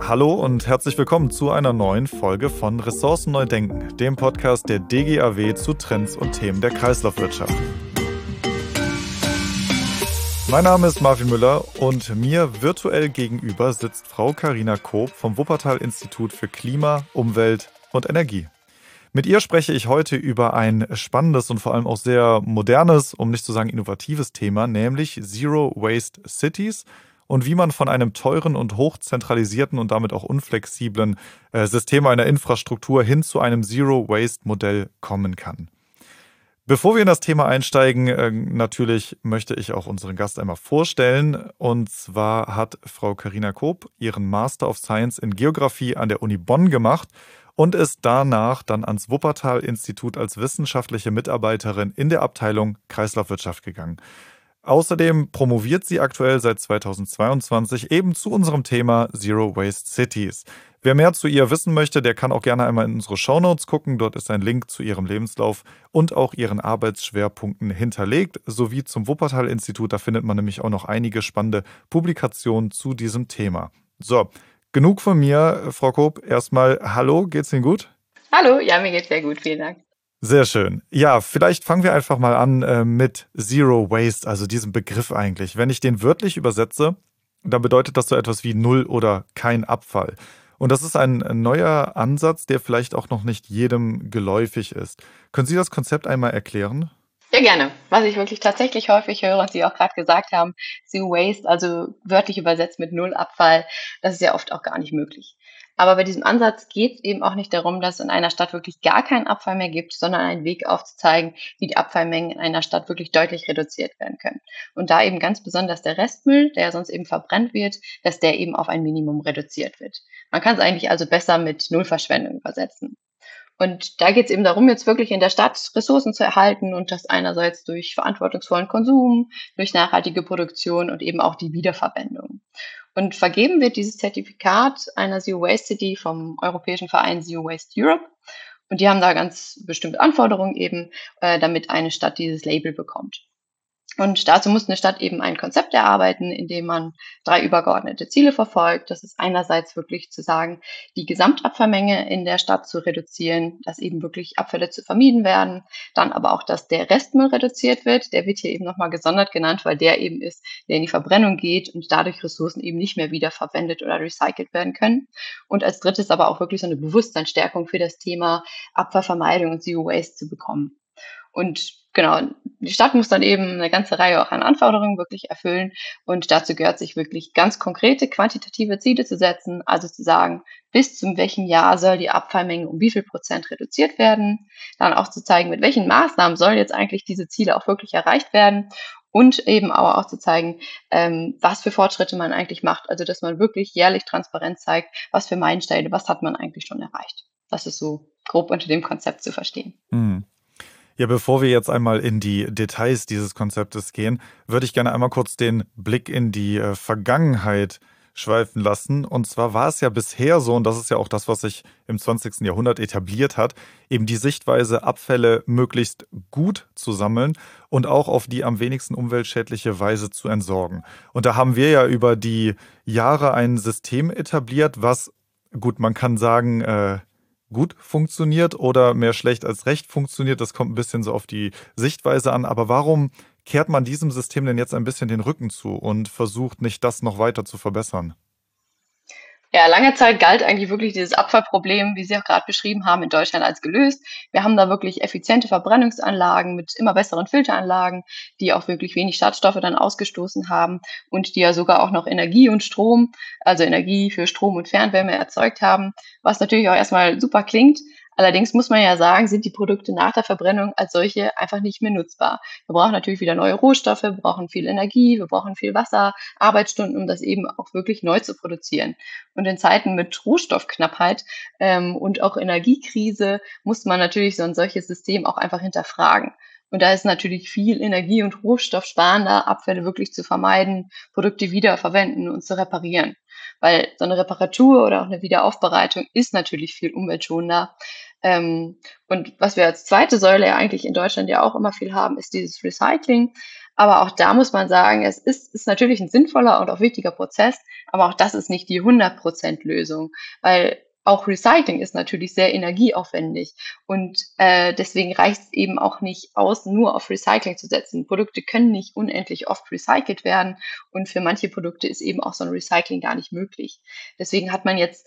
Hallo und herzlich willkommen zu einer neuen Folge von Ressourcen neu denken, dem Podcast der DGAW zu Trends und Themen der Kreislaufwirtschaft. Mein Name ist Marvin Müller und mir virtuell gegenüber sitzt Frau Karina Koop vom Wuppertal Institut für Klima, Umwelt und Energie. Mit ihr spreche ich heute über ein spannendes und vor allem auch sehr modernes, um nicht zu sagen innovatives Thema, nämlich Zero Waste Cities und wie man von einem teuren und hochzentralisierten und damit auch unflexiblen äh, System einer Infrastruktur hin zu einem Zero-Waste-Modell kommen kann. Bevor wir in das Thema einsteigen, äh, natürlich möchte ich auch unseren Gast einmal vorstellen. Und zwar hat Frau Karina Koop ihren Master of Science in Geografie an der Uni Bonn gemacht und ist danach dann ans Wuppertal-Institut als wissenschaftliche Mitarbeiterin in der Abteilung Kreislaufwirtschaft gegangen. Außerdem promoviert sie aktuell seit 2022 eben zu unserem Thema Zero Waste Cities. Wer mehr zu ihr wissen möchte, der kann auch gerne einmal in unsere Shownotes gucken. Dort ist ein Link zu ihrem Lebenslauf und auch ihren Arbeitsschwerpunkten hinterlegt, sowie zum Wuppertal-Institut. Da findet man nämlich auch noch einige spannende Publikationen zu diesem Thema. So, genug von mir, Frau Koop. Erstmal Hallo, geht's Ihnen gut? Hallo, ja, mir geht's sehr gut, vielen Dank. Sehr schön. Ja, vielleicht fangen wir einfach mal an äh, mit Zero Waste, also diesem Begriff eigentlich. Wenn ich den wörtlich übersetze, dann bedeutet das so etwas wie Null oder kein Abfall. Und das ist ein neuer Ansatz, der vielleicht auch noch nicht jedem geläufig ist. Können Sie das Konzept einmal erklären? Ja, gerne. Was ich wirklich tatsächlich häufig höre und Sie auch gerade gesagt haben, Zero Waste, also wörtlich übersetzt mit Null Abfall, das ist ja oft auch gar nicht möglich. Aber bei diesem Ansatz geht es eben auch nicht darum, dass es in einer Stadt wirklich gar keinen Abfall mehr gibt, sondern einen Weg aufzuzeigen, wie die Abfallmengen in einer Stadt wirklich deutlich reduziert werden können. Und da eben ganz besonders der Restmüll, der sonst eben verbrennt wird, dass der eben auf ein Minimum reduziert wird. Man kann es eigentlich also besser mit Nullverschwendung übersetzen. Und da geht es eben darum, jetzt wirklich in der Stadt Ressourcen zu erhalten und das einerseits durch verantwortungsvollen Konsum, durch nachhaltige Produktion und eben auch die Wiederverwendung. Und vergeben wird dieses Zertifikat einer Zero Waste City vom Europäischen Verein Zero Waste Europe. Und die haben da ganz bestimmte Anforderungen eben, äh, damit eine Stadt dieses Label bekommt. Und dazu muss eine Stadt eben ein Konzept erarbeiten, in dem man drei übergeordnete Ziele verfolgt. Das ist einerseits wirklich zu sagen, die Gesamtabfallmenge in der Stadt zu reduzieren, dass eben wirklich Abfälle zu vermieden werden. Dann aber auch, dass der Restmüll reduziert wird. Der wird hier eben nochmal gesondert genannt, weil der eben ist, der in die Verbrennung geht und dadurch Ressourcen eben nicht mehr wiederverwendet oder recycelt werden können. Und als drittes aber auch wirklich so eine Bewusstseinsstärkung für das Thema Abfallvermeidung und Zero Waste zu bekommen. Und genau, die Stadt muss dann eben eine ganze Reihe auch an Anforderungen wirklich erfüllen. Und dazu gehört sich wirklich ganz konkrete quantitative Ziele zu setzen, also zu sagen, bis zum welchem Jahr soll die Abfallmenge um wie viel Prozent reduziert werden. Dann auch zu zeigen, mit welchen Maßnahmen sollen jetzt eigentlich diese Ziele auch wirklich erreicht werden. Und eben aber auch zu zeigen, ähm, was für Fortschritte man eigentlich macht. Also dass man wirklich jährlich transparent zeigt, was für Meilensteine, was hat man eigentlich schon erreicht. Das ist so grob unter dem Konzept zu verstehen. Mhm. Ja, bevor wir jetzt einmal in die Details dieses Konzeptes gehen, würde ich gerne einmal kurz den Blick in die äh, Vergangenheit schweifen lassen. Und zwar war es ja bisher so, und das ist ja auch das, was sich im 20. Jahrhundert etabliert hat, eben die Sichtweise, Abfälle möglichst gut zu sammeln und auch auf die am wenigsten umweltschädliche Weise zu entsorgen. Und da haben wir ja über die Jahre ein System etabliert, was, gut, man kann sagen, äh, gut funktioniert oder mehr schlecht als recht funktioniert. Das kommt ein bisschen so auf die Sichtweise an. Aber warum kehrt man diesem System denn jetzt ein bisschen den Rücken zu und versucht nicht das noch weiter zu verbessern? Ja, lange Zeit galt eigentlich wirklich dieses Abfallproblem, wie Sie auch gerade beschrieben haben, in Deutschland als gelöst. Wir haben da wirklich effiziente Verbrennungsanlagen mit immer besseren Filteranlagen, die auch wirklich wenig Schadstoffe dann ausgestoßen haben und die ja sogar auch noch Energie und Strom, also Energie für Strom und Fernwärme erzeugt haben, was natürlich auch erstmal super klingt. Allerdings muss man ja sagen, sind die Produkte nach der Verbrennung als solche einfach nicht mehr nutzbar. Wir brauchen natürlich wieder neue Rohstoffe, wir brauchen viel Energie, wir brauchen viel Wasser, Arbeitsstunden, um das eben auch wirklich neu zu produzieren. Und in Zeiten mit Rohstoffknappheit ähm, und auch Energiekrise muss man natürlich so ein solches System auch einfach hinterfragen. Und da ist natürlich viel Energie- und Rohstoffsparender, Abfälle wirklich zu vermeiden, Produkte wiederverwenden und zu reparieren. Weil so eine Reparatur oder auch eine Wiederaufbereitung ist natürlich viel umweltschonender. Ähm, und was wir als zweite Säule ja eigentlich in Deutschland ja auch immer viel haben, ist dieses Recycling. Aber auch da muss man sagen, es ist, ist natürlich ein sinnvoller und auch wichtiger Prozess, aber auch das ist nicht die 100% Lösung, weil auch Recycling ist natürlich sehr energieaufwendig und äh, deswegen reicht es eben auch nicht aus, nur auf Recycling zu setzen. Produkte können nicht unendlich oft recycelt werden und für manche Produkte ist eben auch so ein Recycling gar nicht möglich. Deswegen hat man jetzt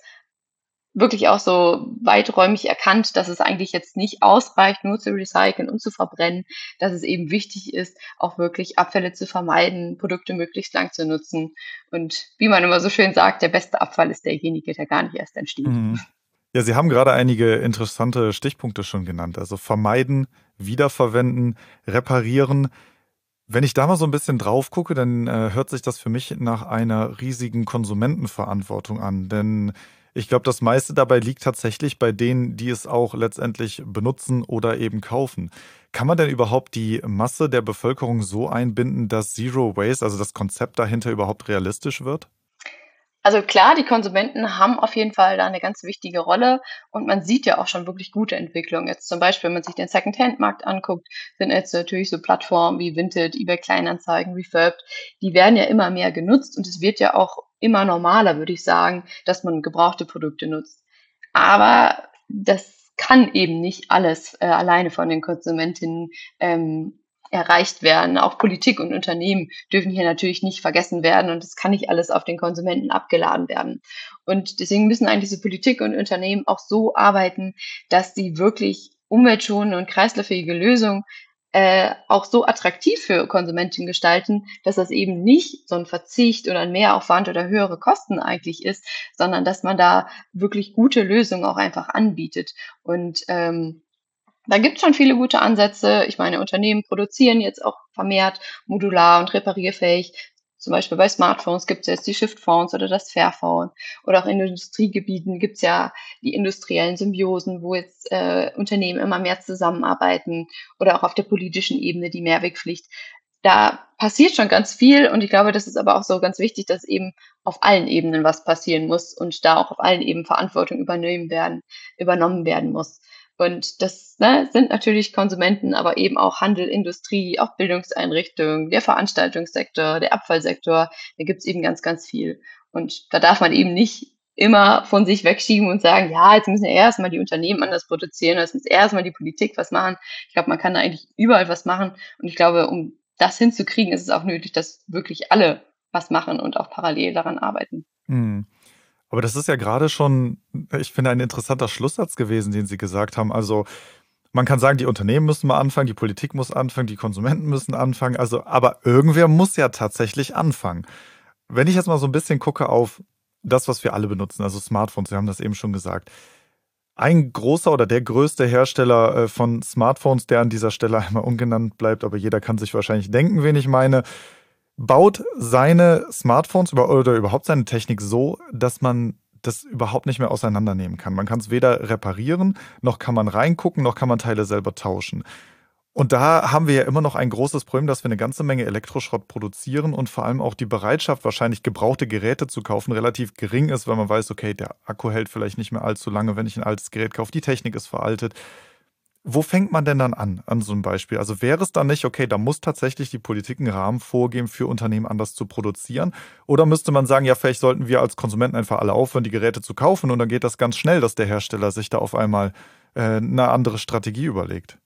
wirklich auch so weiträumig erkannt, dass es eigentlich jetzt nicht ausreicht, nur zu recyceln und zu verbrennen, dass es eben wichtig ist, auch wirklich Abfälle zu vermeiden, Produkte möglichst lang zu nutzen. Und wie man immer so schön sagt, der beste Abfall ist derjenige, der gar nicht erst entsteht. Mhm. Ja, Sie haben gerade einige interessante Stichpunkte schon genannt. Also vermeiden, wiederverwenden, reparieren. Wenn ich da mal so ein bisschen drauf gucke, dann äh, hört sich das für mich nach einer riesigen Konsumentenverantwortung an. Denn ich glaube, das meiste dabei liegt tatsächlich bei denen, die es auch letztendlich benutzen oder eben kaufen. Kann man denn überhaupt die Masse der Bevölkerung so einbinden, dass Zero Waste, also das Konzept dahinter überhaupt realistisch wird? Also klar, die Konsumenten haben auf jeden Fall da eine ganz wichtige Rolle und man sieht ja auch schon wirklich gute Entwicklungen. Jetzt zum Beispiel, wenn man sich den Second-Hand-Markt anguckt, sind jetzt natürlich so Plattformen wie Vinted, eBay Kleinanzeigen, Refurbed, die werden ja immer mehr genutzt und es wird ja auch immer normaler, würde ich sagen, dass man gebrauchte Produkte nutzt. Aber das kann eben nicht alles äh, alleine von den Konsumentinnen ähm, erreicht werden. Auch Politik und Unternehmen dürfen hier natürlich nicht vergessen werden und es kann nicht alles auf den Konsumenten abgeladen werden. Und deswegen müssen eigentlich diese Politik und Unternehmen auch so arbeiten, dass sie wirklich umweltschonende und kreislauffähige Lösungen äh, auch so attraktiv für Konsumentinnen gestalten, dass das eben nicht so ein Verzicht oder ein Mehraufwand oder höhere Kosten eigentlich ist, sondern dass man da wirklich gute Lösungen auch einfach anbietet. Und ähm, da gibt es schon viele gute Ansätze. Ich meine, Unternehmen produzieren jetzt auch vermehrt modular und reparierfähig. Zum Beispiel bei Smartphones gibt es jetzt die Shift-Phones oder das Fairphone. Oder auch in Industriegebieten gibt es ja die industriellen Symbiosen, wo jetzt äh, Unternehmen immer mehr zusammenarbeiten. Oder auch auf der politischen Ebene die Mehrwegpflicht. Da passiert schon ganz viel und ich glaube, das ist aber auch so ganz wichtig, dass eben auf allen Ebenen was passieren muss und da auch auf allen Ebenen Verantwortung übernehmen werden, übernommen werden muss. Und das ne, sind natürlich Konsumenten, aber eben auch Handel, Industrie, auch Bildungseinrichtungen, der Veranstaltungssektor, der Abfallsektor. Da gibt's eben ganz, ganz viel. Und da darf man eben nicht immer von sich wegschieben und sagen, ja, jetzt müssen ja erstmal die Unternehmen anders produzieren, jetzt muss erstmal die Politik was machen. Ich glaube, man kann da eigentlich überall was machen. Und ich glaube, um das hinzukriegen, ist es auch nötig, dass wirklich alle was machen und auch parallel daran arbeiten. Mhm. Aber das ist ja gerade schon, ich finde, ein interessanter Schlusssatz gewesen, den Sie gesagt haben. Also man kann sagen, die Unternehmen müssen mal anfangen, die Politik muss anfangen, die Konsumenten müssen anfangen. Also, aber irgendwer muss ja tatsächlich anfangen. Wenn ich jetzt mal so ein bisschen gucke auf das, was wir alle benutzen, also Smartphones, Sie haben das eben schon gesagt. Ein großer oder der größte Hersteller äh, von Smartphones, der an dieser Stelle einmal ungenannt bleibt, aber jeder kann sich wahrscheinlich denken, wen ich meine, baut seine Smartphones oder überhaupt seine Technik so, dass man das überhaupt nicht mehr auseinandernehmen kann. Man kann es weder reparieren, noch kann man reingucken, noch kann man Teile selber tauschen. Und da haben wir ja immer noch ein großes Problem, dass wir eine ganze Menge Elektroschrott produzieren und vor allem auch die Bereitschaft, wahrscheinlich gebrauchte Geräte zu kaufen, relativ gering ist, weil man weiß, okay, der Akku hält vielleicht nicht mehr allzu lange, wenn ich ein altes Gerät kaufe, die Technik ist veraltet. Wo fängt man denn dann an, an so einem Beispiel? Also wäre es dann nicht, okay, da muss tatsächlich die Politik einen Rahmen vorgeben, für Unternehmen anders zu produzieren? Oder müsste man sagen, ja, vielleicht sollten wir als Konsumenten einfach alle aufhören, die Geräte zu kaufen und dann geht das ganz schnell, dass der Hersteller sich da auf einmal äh, eine andere Strategie überlegt?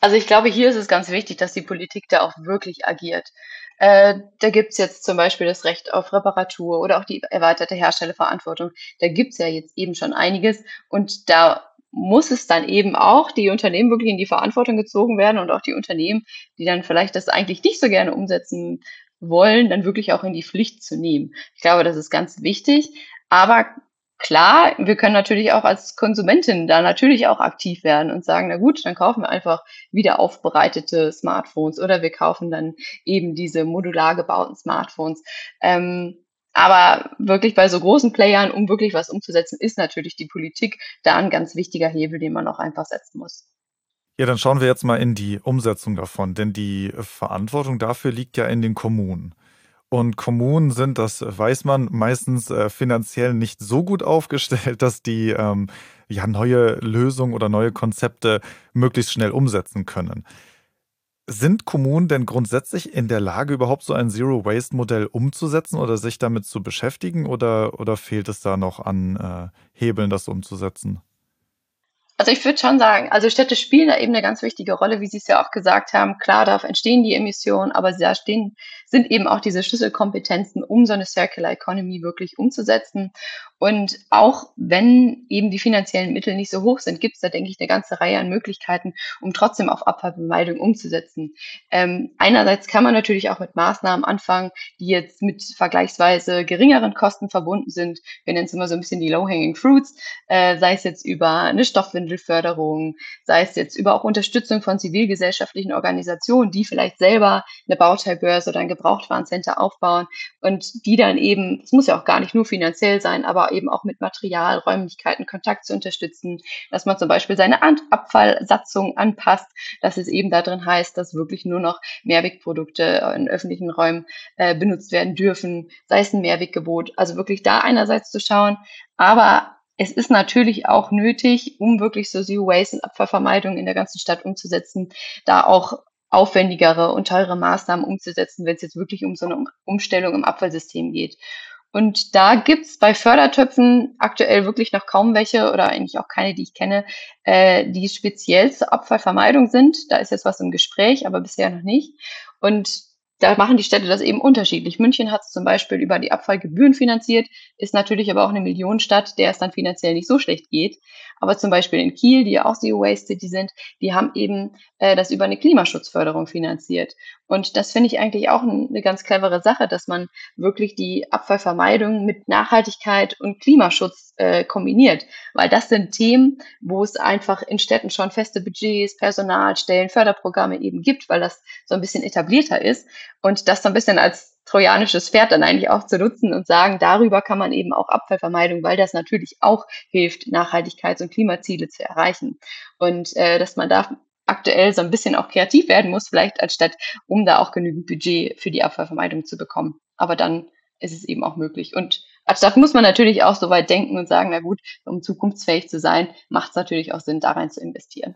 Also ich glaube, hier ist es ganz wichtig, dass die Politik da auch wirklich agiert. Äh, da gibt's jetzt zum Beispiel das Recht auf Reparatur oder auch die erweiterte Herstellerverantwortung. Da gibt's ja jetzt eben schon einiges und da muss es dann eben auch die Unternehmen wirklich in die Verantwortung gezogen werden und auch die Unternehmen, die dann vielleicht das eigentlich nicht so gerne umsetzen wollen, dann wirklich auch in die Pflicht zu nehmen. Ich glaube, das ist ganz wichtig. Aber klar, wir können natürlich auch als Konsumentin da natürlich auch aktiv werden und sagen, na gut, dann kaufen wir einfach wieder aufbereitete Smartphones oder wir kaufen dann eben diese modular gebauten Smartphones. Ähm, aber wirklich bei so großen Playern, um wirklich was umzusetzen, ist natürlich die Politik da ein ganz wichtiger Hebel, den man auch einfach setzen muss. Ja, dann schauen wir jetzt mal in die Umsetzung davon, denn die Verantwortung dafür liegt ja in den Kommunen. Und Kommunen sind, das weiß man, meistens äh, finanziell nicht so gut aufgestellt, dass die ähm, ja neue Lösungen oder neue Konzepte möglichst schnell umsetzen können. Sind Kommunen denn grundsätzlich in der Lage, überhaupt so ein Zero-Waste-Modell umzusetzen oder sich damit zu beschäftigen oder, oder fehlt es da noch an äh, Hebeln, das umzusetzen? Also ich würde schon sagen, also Städte spielen da eben eine ganz wichtige Rolle, wie Sie es ja auch gesagt haben. Klar, da entstehen die Emissionen, aber da stehen, sind eben auch diese Schlüsselkompetenzen, um so eine Circular Economy wirklich umzusetzen. Und auch wenn eben die finanziellen Mittel nicht so hoch sind, gibt es da, denke ich, eine ganze Reihe an Möglichkeiten, um trotzdem auf Abfallvermeidung umzusetzen. Ähm, einerseits kann man natürlich auch mit Maßnahmen anfangen, die jetzt mit vergleichsweise geringeren Kosten verbunden sind. Wir nennen es immer so ein bisschen die Low-Hanging Fruits, äh, sei es jetzt über eine Stoffwindelförderung, sei es jetzt über auch Unterstützung von zivilgesellschaftlichen Organisationen, die vielleicht selber eine Bauteilbörse oder ein Gebrauchtwarencenter aufbauen und die dann eben, es muss ja auch gar nicht nur finanziell sein, aber eben auch mit Material, Räumlichkeiten, Kontakt zu unterstützen, dass man zum Beispiel seine Abfallsatzung anpasst, dass es eben da drin heißt, dass wirklich nur noch Mehrwegprodukte in öffentlichen Räumen äh, benutzt werden dürfen, sei es ein Mehrweggebot. Also wirklich da einerseits zu schauen, aber es ist natürlich auch nötig, um wirklich so Zero Waste und Abfallvermeidung in der ganzen Stadt umzusetzen, da auch aufwendigere und teure Maßnahmen umzusetzen, wenn es jetzt wirklich um so eine Umstellung im Abfallsystem geht. Und da gibt's bei Fördertöpfen aktuell wirklich noch kaum welche oder eigentlich auch keine, die ich kenne, äh, die speziell zur Abfallvermeidung sind. Da ist jetzt was im Gespräch, aber bisher noch nicht. Und da machen die Städte das eben unterschiedlich. München hat es zum Beispiel über die Abfallgebühren finanziert, ist natürlich aber auch eine Millionenstadt, der es dann finanziell nicht so schlecht geht. Aber zum Beispiel in Kiel, die ja auch Zero Waste City sind, die haben eben äh, das über eine Klimaschutzförderung finanziert. Und das finde ich eigentlich auch eine ganz clevere Sache, dass man wirklich die Abfallvermeidung mit Nachhaltigkeit und Klimaschutz äh, kombiniert. Weil das sind Themen, wo es einfach in Städten schon feste Budgets, Personalstellen, Förderprogramme eben gibt, weil das so ein bisschen etablierter ist und das so ein bisschen als trojanisches Pferd dann eigentlich auch zu nutzen und sagen, darüber kann man eben auch Abfallvermeidung, weil das natürlich auch hilft, Nachhaltigkeits- und Klimaziele zu erreichen. Und äh, dass man da aktuell so ein bisschen auch kreativ werden muss, vielleicht als Stadt, um da auch genügend Budget für die Abfallvermeidung zu bekommen. Aber dann ist es eben auch möglich. Und als Stadt muss man natürlich auch so weit denken und sagen, na gut, um zukunftsfähig zu sein, macht es natürlich auch Sinn, da rein zu investieren.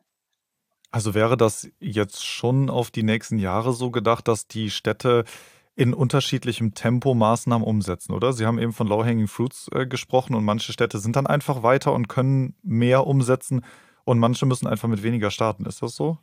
Also wäre das jetzt schon auf die nächsten Jahre so gedacht, dass die Städte in unterschiedlichem Tempo Maßnahmen umsetzen, oder? Sie haben eben von Low-Hanging Fruits äh, gesprochen und manche Städte sind dann einfach weiter und können mehr umsetzen und manche müssen einfach mit weniger starten. Ist das so?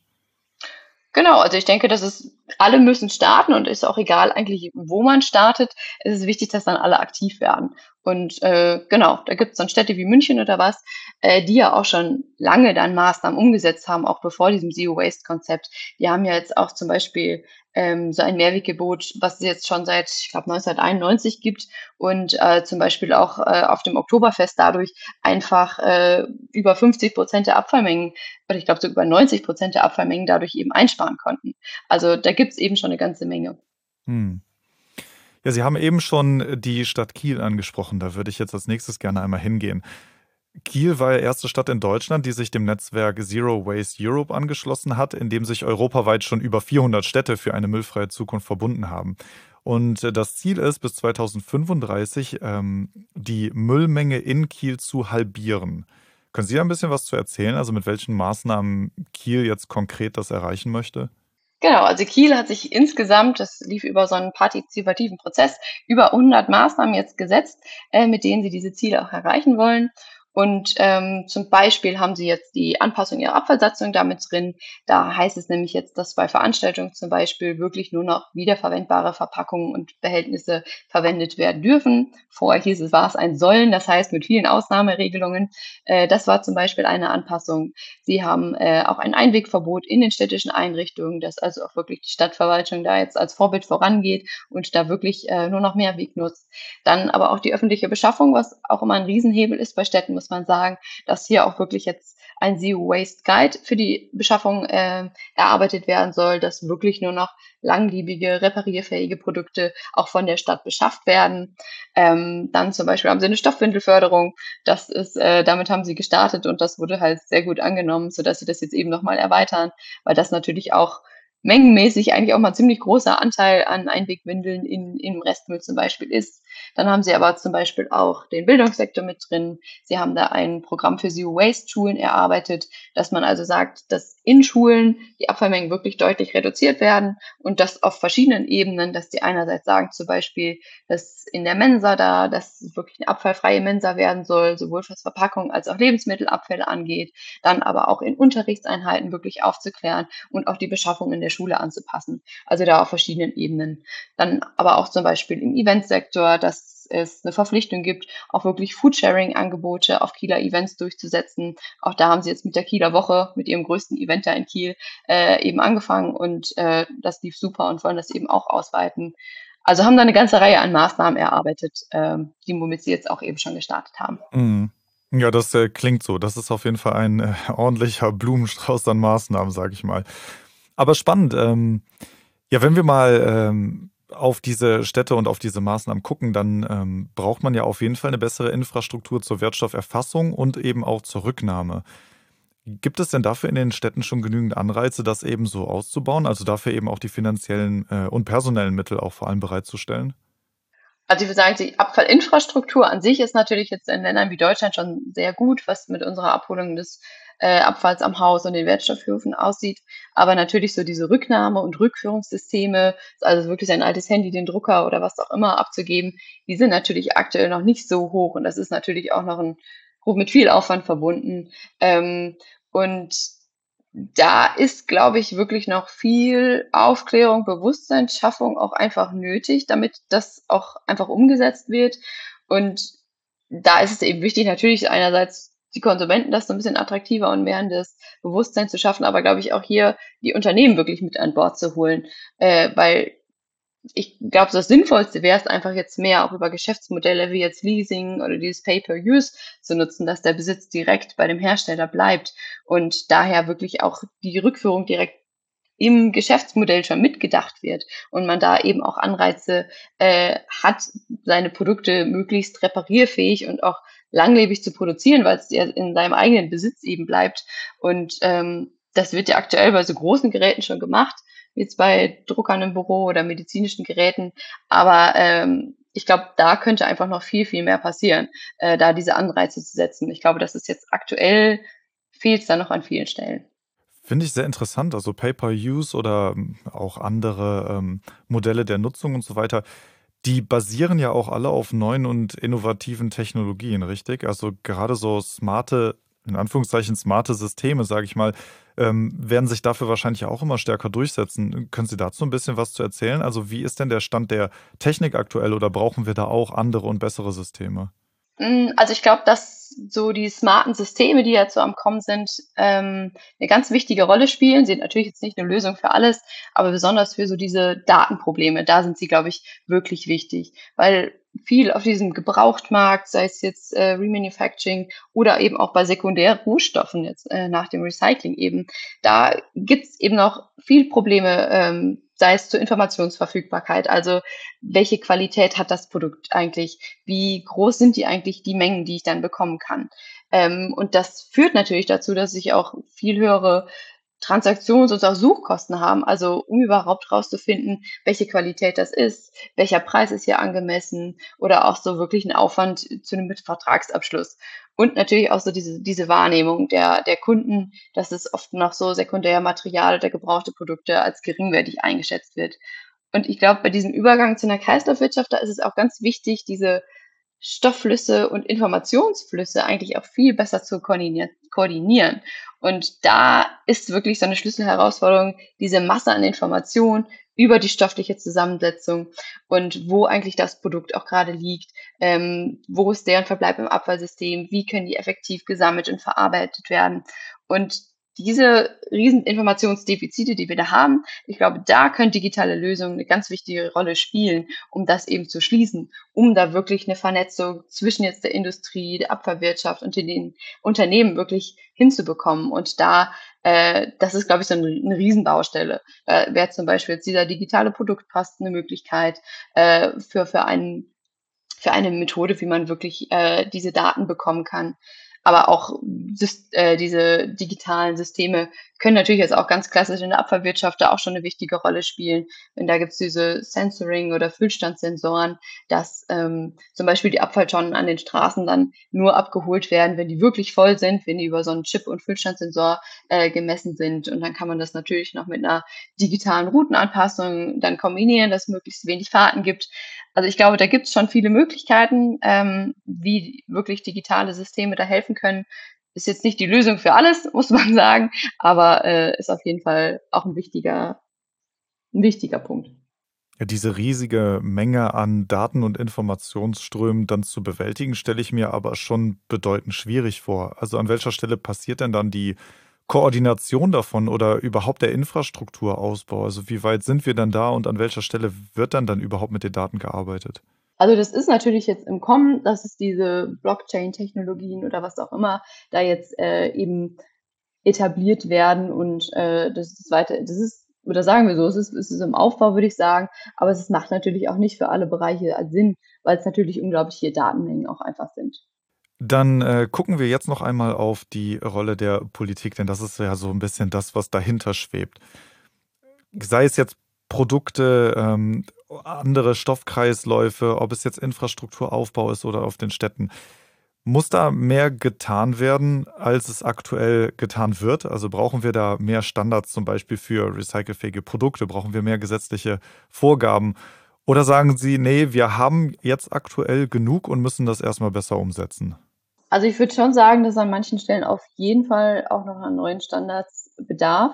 Genau, also ich denke, dass es alle müssen starten und ist auch egal eigentlich, wo man startet. Es ist wichtig, dass dann alle aktiv werden. Und äh, genau, da gibt es dann Städte wie München oder was, äh, die ja auch schon lange dann Maßnahmen umgesetzt haben, auch bevor diesem Zero-Waste-Konzept. Die haben ja jetzt auch zum Beispiel ähm, so ein Mehrweggebot, was es jetzt schon seit, ich glaube, 1991 gibt und äh, zum Beispiel auch äh, auf dem Oktoberfest dadurch einfach äh, über 50 Prozent der Abfallmengen oder ich glaube so über 90 Prozent der Abfallmengen dadurch eben einsparen konnten. Also da gibt es eben schon eine ganze Menge. Hm. Ja, Sie haben eben schon die Stadt Kiel angesprochen. Da würde ich jetzt als nächstes gerne einmal hingehen. Kiel war die erste Stadt in Deutschland, die sich dem Netzwerk Zero Waste Europe angeschlossen hat, in dem sich europaweit schon über 400 Städte für eine müllfreie Zukunft verbunden haben. Und äh, das Ziel ist, bis 2035 ähm, die Müllmenge in Kiel zu halbieren. Können Sie da ein bisschen was zu erzählen, also mit welchen Maßnahmen Kiel jetzt konkret das erreichen möchte? Genau, also Kiel hat sich insgesamt, das lief über so einen partizipativen Prozess, über 100 Maßnahmen jetzt gesetzt, äh, mit denen sie diese Ziele auch erreichen wollen. Und ähm, zum Beispiel haben sie jetzt die Anpassung ihrer Abfallsatzung damit drin. Da heißt es nämlich jetzt, dass bei Veranstaltungen zum Beispiel wirklich nur noch wiederverwendbare Verpackungen und Behältnisse verwendet werden dürfen. Vorher hieß es, war es ein Sollen, das heißt mit vielen Ausnahmeregelungen. Äh, das war zum Beispiel eine Anpassung. Sie haben äh, auch ein Einwegverbot in den städtischen Einrichtungen, dass also auch wirklich die Stadtverwaltung da jetzt als Vorbild vorangeht und da wirklich äh, nur noch mehr Weg nutzt. Dann aber auch die öffentliche Beschaffung, was auch immer ein Riesenhebel ist bei Städten muss man sagen, dass hier auch wirklich jetzt ein Zero Waste Guide für die Beschaffung äh, erarbeitet werden soll, dass wirklich nur noch langlebige, reparierfähige Produkte auch von der Stadt beschafft werden. Ähm, dann zum Beispiel haben sie eine Stoffwindelförderung. Das ist, äh, damit haben sie gestartet und das wurde halt sehr gut angenommen, sodass sie das jetzt eben nochmal erweitern, weil das natürlich auch mengenmäßig eigentlich auch mal ziemlich großer Anteil an Einwegwindeln in, im Restmüll zum Beispiel ist. Dann haben sie aber zum Beispiel auch den Bildungssektor mit drin. Sie haben da ein Programm für Zero Waste Schulen erarbeitet, dass man also sagt, dass in Schulen die Abfallmengen wirklich deutlich reduziert werden und das auf verschiedenen Ebenen, dass die einerseits sagen zum Beispiel, dass in der Mensa da, dass wirklich eine abfallfreie Mensa werden soll, sowohl was Verpackung als auch Lebensmittelabfälle angeht, dann aber auch in Unterrichtseinheiten wirklich aufzuklären und auch die Beschaffung in der Schule anzupassen. Also da auf verschiedenen Ebenen. Dann aber auch zum Beispiel im Eventsektor, dass es eine Verpflichtung gibt, auch wirklich Foodsharing-Angebote auf Kieler Events durchzusetzen. Auch da haben sie jetzt mit der Kieler Woche, mit ihrem größten Event da in Kiel, äh, eben angefangen und äh, das lief super und wollen das eben auch ausweiten. Also haben da eine ganze Reihe an Maßnahmen erarbeitet, äh, die womit sie jetzt auch eben schon gestartet haben. Mhm. Ja, das äh, klingt so. Das ist auf jeden Fall ein äh, ordentlicher Blumenstrauß an Maßnahmen, sage ich mal. Aber spannend. Ähm, ja, wenn wir mal ähm, auf diese Städte und auf diese Maßnahmen gucken, dann ähm, braucht man ja auf jeden Fall eine bessere Infrastruktur zur Wertstofferfassung und eben auch zur Rücknahme. Gibt es denn dafür in den Städten schon genügend Anreize, das eben so auszubauen, also dafür eben auch die finanziellen äh, und personellen Mittel auch vor allem bereitzustellen? Also ich würde sagen, die Abfallinfrastruktur an sich ist natürlich jetzt in Ländern wie Deutschland schon sehr gut, was mit unserer Abholung des äh, Abfalls am Haus und den Wertstoffhöfen aussieht. Aber natürlich so diese Rücknahme- und Rückführungssysteme, also wirklich sein altes Handy, den Drucker oder was auch immer abzugeben, die sind natürlich aktuell noch nicht so hoch. Und das ist natürlich auch noch ein mit viel Aufwand verbunden. Ähm, und da ist, glaube ich, wirklich noch viel Aufklärung, Bewusstseinsschaffung auch einfach nötig, damit das auch einfach umgesetzt wird. Und da ist es eben wichtig, natürlich einerseits die Konsumenten das so ein bisschen attraktiver und mehr in das Bewusstsein zu schaffen, aber glaube ich auch hier die Unternehmen wirklich mit an Bord zu holen, äh, weil ich glaube, das Sinnvollste wäre es einfach jetzt mehr auch über Geschäftsmodelle wie jetzt Leasing oder dieses Pay-per-Use zu nutzen, dass der Besitz direkt bei dem Hersteller bleibt und daher wirklich auch die Rückführung direkt im Geschäftsmodell schon mitgedacht wird und man da eben auch Anreize äh, hat, seine Produkte möglichst reparierfähig und auch langlebig zu produzieren, weil es ja in seinem eigenen Besitz eben bleibt. Und ähm, das wird ja aktuell bei so großen Geräten schon gemacht, wie jetzt bei Druckern im Büro oder medizinischen Geräten. Aber ähm, ich glaube, da könnte einfach noch viel, viel mehr passieren, äh, da diese Anreize zu setzen. Ich glaube, das ist jetzt aktuell fehlt es da noch an vielen Stellen. Finde ich sehr interessant. Also Pay-per-Use oder ähm, auch andere ähm, Modelle der Nutzung und so weiter die basieren ja auch alle auf neuen und innovativen Technologien, richtig? Also gerade so smarte, in Anführungszeichen smarte Systeme, sage ich mal, ähm, werden sich dafür wahrscheinlich auch immer stärker durchsetzen. Können Sie dazu ein bisschen was zu erzählen? Also wie ist denn der Stand der Technik aktuell oder brauchen wir da auch andere und bessere Systeme? Mm, also ich glaube, dass so die smarten Systeme, die jetzt so am Kommen sind, ähm, eine ganz wichtige Rolle spielen. Sie sind natürlich jetzt nicht eine Lösung für alles, aber besonders für so diese Datenprobleme, da sind sie, glaube ich, wirklich wichtig, weil viel auf diesem Gebrauchtmarkt, sei es jetzt äh, Remanufacturing oder eben auch bei Sekundärrohstoffen jetzt äh, nach dem Recycling eben, da gibt's eben noch viel Probleme ähm, sei es zur Informationsverfügbarkeit, also welche Qualität hat das Produkt eigentlich, wie groß sind die eigentlich die Mengen, die ich dann bekommen kann. Ähm, und das führt natürlich dazu, dass ich auch viel höhere Transaktions- und auch Suchkosten haben, also um überhaupt herauszufinden, welche Qualität das ist, welcher Preis ist hier angemessen oder auch so wirklich ein Aufwand zu einem Vertragsabschluss. Und natürlich auch so diese, diese Wahrnehmung der, der Kunden, dass es oft noch so Sekundärmaterial oder gebrauchte Produkte als geringwertig eingeschätzt wird. Und ich glaube, bei diesem Übergang zu einer Kreislaufwirtschaft, da ist es auch ganz wichtig, diese Stoffflüsse und Informationsflüsse eigentlich auch viel besser zu koordinieren. Und da ist wirklich so eine Schlüsselherausforderung, diese Masse an Informationen über die stoffliche Zusammensetzung und wo eigentlich das Produkt auch gerade liegt, ähm, wo ist deren Verbleib im Abfallsystem, wie können die effektiv gesammelt und verarbeitet werden. Und diese riesen Informationsdefizite, die wir da haben, ich glaube, da können digitale Lösungen eine ganz wichtige Rolle spielen, um das eben zu schließen, um da wirklich eine Vernetzung zwischen jetzt der Industrie, der Abfallwirtschaft und den Unternehmen wirklich hinzubekommen. Und da, äh, das ist, glaube ich, so eine, eine Riesenbaustelle. Da wäre zum Beispiel jetzt dieser digitale Produktpost eine Möglichkeit äh, für, für einen für eine Methode, wie man wirklich äh, diese Daten bekommen kann aber auch äh, diese digitalen Systeme können natürlich jetzt auch ganz klassisch in der Abfallwirtschaft da auch schon eine wichtige Rolle spielen. Wenn da gibt's diese Sensoring- oder Füllstandssensoren, dass ähm, zum Beispiel die Abfalltonnen an den Straßen dann nur abgeholt werden, wenn die wirklich voll sind, wenn die über so einen Chip- und Füllstandssensor äh, gemessen sind. Und dann kann man das natürlich noch mit einer digitalen Routenanpassung dann kombinieren, dass es möglichst wenig Fahrten gibt. Also ich glaube, da gibt es schon viele Möglichkeiten, ähm, wie wirklich digitale Systeme da helfen können, ist jetzt nicht die Lösung für alles, muss man sagen, aber äh, ist auf jeden Fall auch ein wichtiger, ein wichtiger Punkt. Ja, diese riesige Menge an Daten und Informationsströmen dann zu bewältigen, stelle ich mir aber schon bedeutend schwierig vor. Also an welcher Stelle passiert denn dann die Koordination davon oder überhaupt der Infrastrukturausbau? Also wie weit sind wir dann da und an welcher Stelle wird dann dann überhaupt mit den Daten gearbeitet? Also das ist natürlich jetzt im Kommen, dass es diese Blockchain-Technologien oder was auch immer da jetzt äh, eben etabliert werden und äh, das ist weiter, das ist, oder sagen wir so, es ist, es ist im Aufbau, würde ich sagen, aber es macht natürlich auch nicht für alle Bereiche Sinn, weil es natürlich unglaubliche Datenmengen auch einfach sind. Dann äh, gucken wir jetzt noch einmal auf die Rolle der Politik, denn das ist ja so ein bisschen das, was dahinter schwebt. Sei es jetzt Produkte, ähm, andere Stoffkreisläufe, ob es jetzt Infrastrukturaufbau ist oder auf den Städten. Muss da mehr getan werden, als es aktuell getan wird? Also brauchen wir da mehr Standards zum Beispiel für recycelfähige Produkte? Brauchen wir mehr gesetzliche Vorgaben? Oder sagen Sie, nee, wir haben jetzt aktuell genug und müssen das erstmal besser umsetzen? Also ich würde schon sagen, dass an manchen Stellen auf jeden Fall auch noch an neuen Standards bedarf.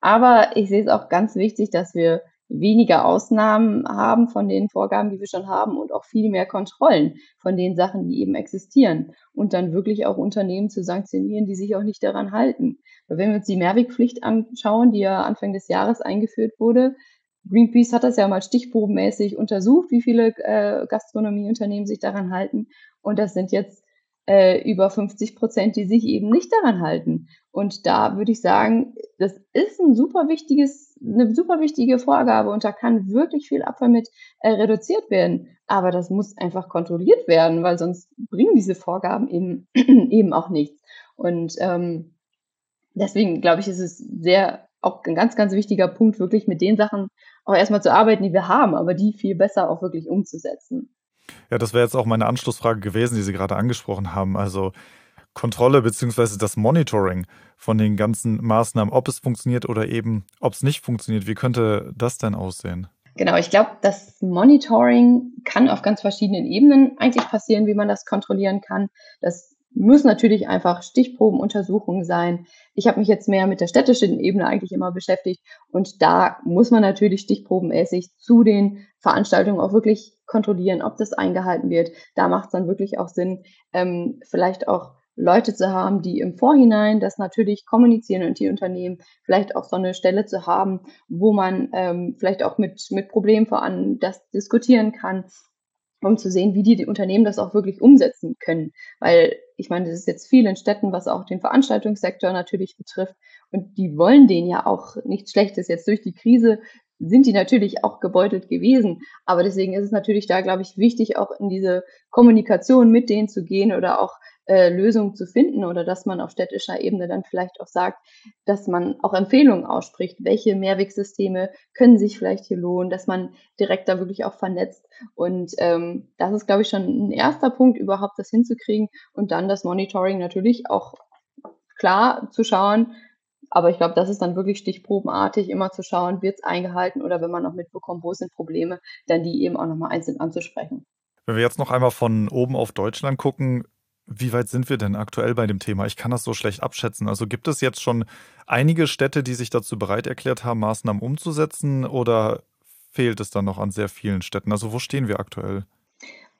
Aber ich sehe es auch ganz wichtig, dass wir weniger Ausnahmen haben von den Vorgaben, die wir schon haben und auch viel mehr Kontrollen von den Sachen, die eben existieren und dann wirklich auch Unternehmen zu sanktionieren, die sich auch nicht daran halten. Weil wenn wir uns die Mehrwegpflicht anschauen, die ja Anfang des Jahres eingeführt wurde, Greenpeace hat das ja mal stichprobenmäßig untersucht, wie viele äh, Gastronomieunternehmen sich daran halten. Und das sind jetzt äh, über 50 Prozent, die sich eben nicht daran halten. Und da würde ich sagen, das ist ein super wichtiges, eine super wichtige Vorgabe und da kann wirklich viel Abfall mit äh, reduziert werden. Aber das muss einfach kontrolliert werden, weil sonst bringen diese Vorgaben eben, eben auch nichts. Und ähm, deswegen glaube ich, ist es sehr auch ein ganz, ganz wichtiger Punkt, wirklich mit den Sachen auch erstmal zu arbeiten, die wir haben, aber die viel besser auch wirklich umzusetzen. Ja, das wäre jetzt auch meine Anschlussfrage gewesen, die Sie gerade angesprochen haben. Also Kontrolle beziehungsweise das Monitoring von den ganzen Maßnahmen, ob es funktioniert oder eben ob es nicht funktioniert. Wie könnte das denn aussehen? Genau, ich glaube, das Monitoring kann auf ganz verschiedenen Ebenen eigentlich passieren, wie man das kontrollieren kann. Das müssen natürlich einfach Stichprobenuntersuchungen sein. Ich habe mich jetzt mehr mit der städtischen Ebene eigentlich immer beschäftigt und da muss man natürlich stichprobenmäßig zu den Veranstaltungen auch wirklich kontrollieren, ob das eingehalten wird. Da macht es dann wirklich auch Sinn, ähm, vielleicht auch Leute zu haben, die im Vorhinein das natürlich kommunizieren und die Unternehmen vielleicht auch so eine Stelle zu haben, wo man ähm, vielleicht auch mit, mit Problemen voran das diskutieren kann, um zu sehen, wie die, die Unternehmen das auch wirklich umsetzen können. Weil ich meine, das ist jetzt viel in Städten, was auch den Veranstaltungssektor natürlich betrifft. Und die wollen denen ja auch nichts Schlechtes. Jetzt durch die Krise sind die natürlich auch gebeutelt gewesen. Aber deswegen ist es natürlich da, glaube ich, wichtig, auch in diese Kommunikation mit denen zu gehen oder auch äh, Lösungen zu finden oder dass man auf städtischer Ebene dann vielleicht auch sagt, dass man auch Empfehlungen ausspricht, welche Mehrwegsysteme können sich vielleicht hier lohnen, dass man direkt da wirklich auch vernetzt. Und ähm, das ist, glaube ich, schon ein erster Punkt, überhaupt das hinzukriegen und dann das Monitoring natürlich auch klar zu schauen, aber ich glaube, das ist dann wirklich stichprobenartig, immer zu schauen, wird es eingehalten oder wenn man noch mitbekommt, wo sind Probleme, dann die eben auch nochmal einzeln anzusprechen. Wenn wir jetzt noch einmal von oben auf Deutschland gucken, wie weit sind wir denn aktuell bei dem Thema? Ich kann das so schlecht abschätzen. Also gibt es jetzt schon einige Städte, die sich dazu bereit erklärt haben, Maßnahmen umzusetzen oder fehlt es dann noch an sehr vielen Städten? Also wo stehen wir aktuell?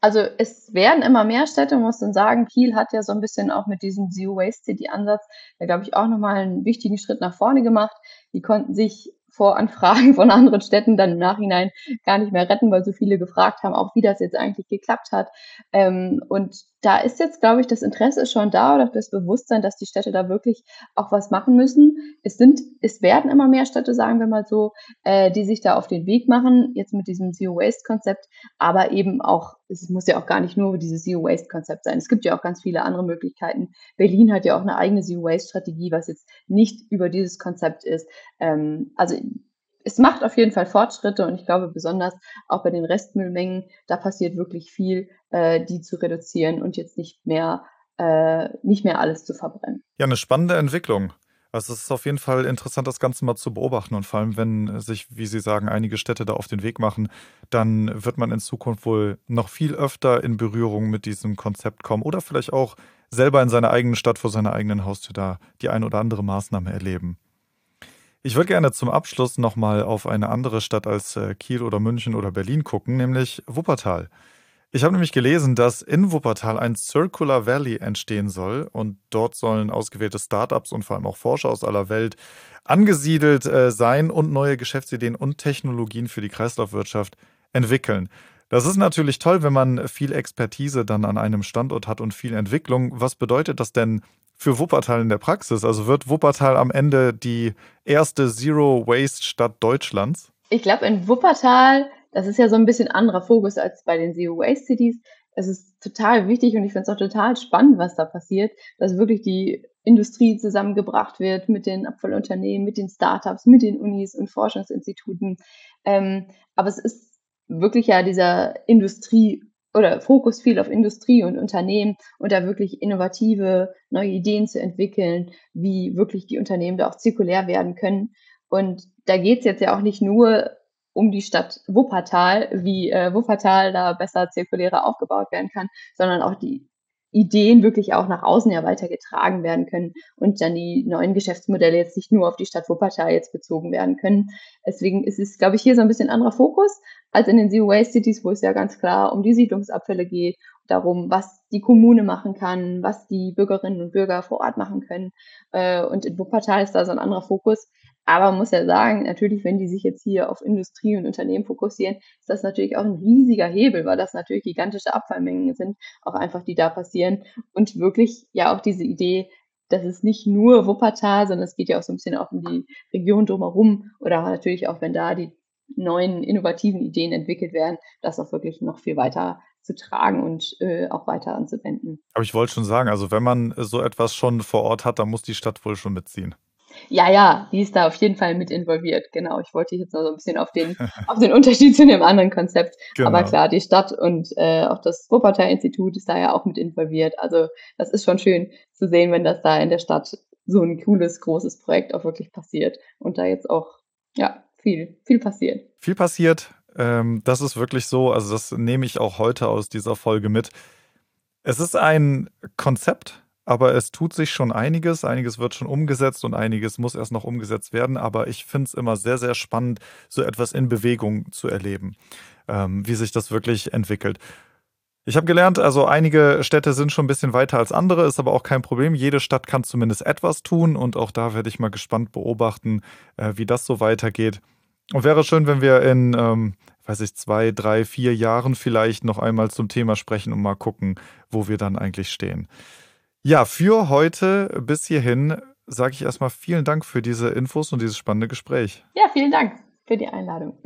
Also es werden immer mehr Städte, muss man sagen. Kiel hat ja so ein bisschen auch mit diesem Zero Waste City Ansatz, da glaube ich auch nochmal einen wichtigen Schritt nach vorne gemacht. Die konnten sich vor Anfragen von anderen Städten dann im Nachhinein gar nicht mehr retten, weil so viele gefragt haben, auch wie das jetzt eigentlich geklappt hat. Ähm, und da ist jetzt, glaube ich, das Interesse schon da oder das Bewusstsein, dass die Städte da wirklich auch was machen müssen. Es sind, es werden immer mehr Städte, sagen wir mal so, äh, die sich da auf den Weg machen, jetzt mit diesem Zero Waste Konzept, aber eben auch, es muss ja auch gar nicht nur dieses Zero Waste Konzept sein. Es gibt ja auch ganz viele andere Möglichkeiten. Berlin hat ja auch eine eigene Zero Waste Strategie, was jetzt nicht über dieses Konzept ist. Ähm, also es macht auf jeden Fall Fortschritte und ich glaube besonders auch bei den Restmüllmengen, da passiert wirklich viel, äh, die zu reduzieren und jetzt nicht mehr, äh, nicht mehr alles zu verbrennen. Ja, eine spannende Entwicklung. Also es ist auf jeden Fall interessant, das Ganze mal zu beobachten und vor allem, wenn sich, wie Sie sagen, einige Städte da auf den Weg machen, dann wird man in Zukunft wohl noch viel öfter in Berührung mit diesem Konzept kommen oder vielleicht auch selber in seiner eigenen Stadt vor seiner eigenen Haustür da die ein oder andere Maßnahme erleben. Ich würde gerne zum Abschluss nochmal auf eine andere Stadt als äh, Kiel oder München oder Berlin gucken, nämlich Wuppertal. Ich habe nämlich gelesen, dass in Wuppertal ein Circular Valley entstehen soll und dort sollen ausgewählte Startups und vor allem auch Forscher aus aller Welt angesiedelt äh, sein und neue Geschäftsideen und Technologien für die Kreislaufwirtschaft entwickeln. Das ist natürlich toll, wenn man viel Expertise dann an einem Standort hat und viel Entwicklung. Was bedeutet das denn für Wuppertal in der Praxis? Also wird Wuppertal am Ende die erste Zero-Waste-Stadt Deutschlands? Ich glaube, in Wuppertal, das ist ja so ein bisschen anderer Fokus als bei den Zero-Waste-Cities. Es ist total wichtig und ich finde es auch total spannend, was da passiert, dass wirklich die Industrie zusammengebracht wird mit den Abfallunternehmen, mit den Startups, mit den Unis und Forschungsinstituten. Ähm, aber es ist wirklich ja dieser Industrie oder Fokus viel auf Industrie und Unternehmen und da wirklich innovative neue Ideen zu entwickeln, wie wirklich die Unternehmen da auch zirkulär werden können. Und da geht es jetzt ja auch nicht nur um die Stadt Wuppertal, wie äh, Wuppertal da besser zirkulärer aufgebaut werden kann, sondern auch die Ideen wirklich auch nach außen ja weitergetragen werden können und dann die neuen Geschäftsmodelle jetzt nicht nur auf die Stadt Wuppertal jetzt bezogen werden können. Deswegen ist es, glaube ich, hier so ein bisschen anderer Fokus als in den Zero Waste Cities, wo es ja ganz klar um die Siedlungsabfälle geht, darum, was die Kommune machen kann, was die Bürgerinnen und Bürger vor Ort machen können. Äh, und in Wuppertal ist da so ein anderer Fokus. Aber man muss ja sagen, natürlich, wenn die sich jetzt hier auf Industrie und Unternehmen fokussieren, ist das natürlich auch ein riesiger Hebel, weil das natürlich gigantische Abfallmengen sind, auch einfach, die da passieren. Und wirklich ja auch diese Idee, dass es nicht nur Wuppertal, sondern es geht ja auch so ein bisschen auch um die Region drumherum oder natürlich auch, wenn da die neuen innovativen Ideen entwickelt werden, das auch wirklich noch viel weiter zu tragen und äh, auch weiter anzuwenden. Aber ich wollte schon sagen, also wenn man so etwas schon vor Ort hat, dann muss die Stadt wohl schon mitziehen. Ja, ja, die ist da auf jeden Fall mit involviert. Genau. Ich wollte jetzt noch so ein bisschen auf den, auf den Unterschied zu dem anderen Konzept. Genau. Aber klar, die Stadt und äh, auch das Wuppertal-Institut ist da ja auch mit involviert. Also das ist schon schön zu sehen, wenn das da in der Stadt so ein cooles, großes Projekt auch wirklich passiert und da jetzt auch, ja, viel, viel passiert. Viel passiert. Ähm, das ist wirklich so. Also das nehme ich auch heute aus dieser Folge mit. Es ist ein Konzept, aber es tut sich schon einiges. Einiges wird schon umgesetzt und einiges muss erst noch umgesetzt werden. Aber ich finde es immer sehr, sehr spannend, so etwas in Bewegung zu erleben, ähm, wie sich das wirklich entwickelt. Ich habe gelernt, also einige Städte sind schon ein bisschen weiter als andere, ist aber auch kein Problem. Jede Stadt kann zumindest etwas tun und auch da werde ich mal gespannt beobachten, äh, wie das so weitergeht. Und wäre schön, wenn wir in, ähm, weiß ich, zwei, drei, vier Jahren vielleicht noch einmal zum Thema sprechen und mal gucken, wo wir dann eigentlich stehen. Ja, für heute bis hierhin sage ich erstmal vielen Dank für diese Infos und dieses spannende Gespräch. Ja, vielen Dank für die Einladung.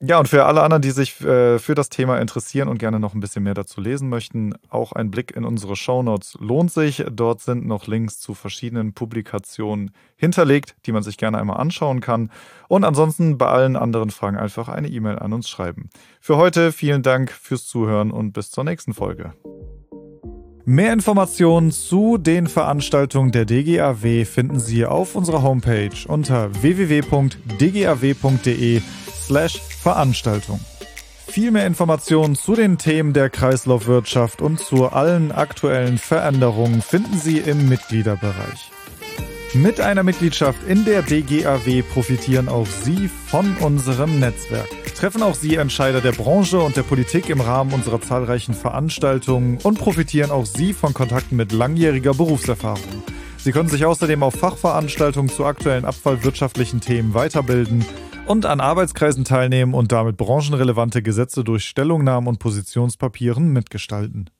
Ja, und für alle anderen, die sich äh, für das Thema interessieren und gerne noch ein bisschen mehr dazu lesen möchten, auch ein Blick in unsere Shownotes lohnt sich. Dort sind noch Links zu verschiedenen Publikationen hinterlegt, die man sich gerne einmal anschauen kann. Und ansonsten bei allen anderen Fragen einfach eine E-Mail an uns schreiben. Für heute vielen Dank fürs Zuhören und bis zur nächsten Folge. Mehr Informationen zu den Veranstaltungen der DGAW finden Sie auf unserer Homepage unter www.dgaw.de slash Veranstaltung. Viel mehr Informationen zu den Themen der Kreislaufwirtschaft und zu allen aktuellen Veränderungen finden Sie im Mitgliederbereich. Mit einer Mitgliedschaft in der DGAW profitieren auch Sie von unserem Netzwerk. Treffen auch Sie Entscheider der Branche und der Politik im Rahmen unserer zahlreichen Veranstaltungen und profitieren auch Sie von Kontakten mit langjähriger Berufserfahrung. Sie können sich außerdem auf Fachveranstaltungen zu aktuellen abfallwirtschaftlichen Themen weiterbilden und an Arbeitskreisen teilnehmen und damit branchenrelevante Gesetze durch Stellungnahmen und Positionspapieren mitgestalten.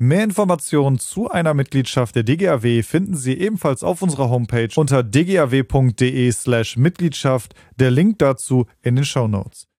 Mehr Informationen zu einer Mitgliedschaft der DGAW finden Sie ebenfalls auf unserer Homepage unter dgaw.de/slash Mitgliedschaft. Der Link dazu in den Show Notes.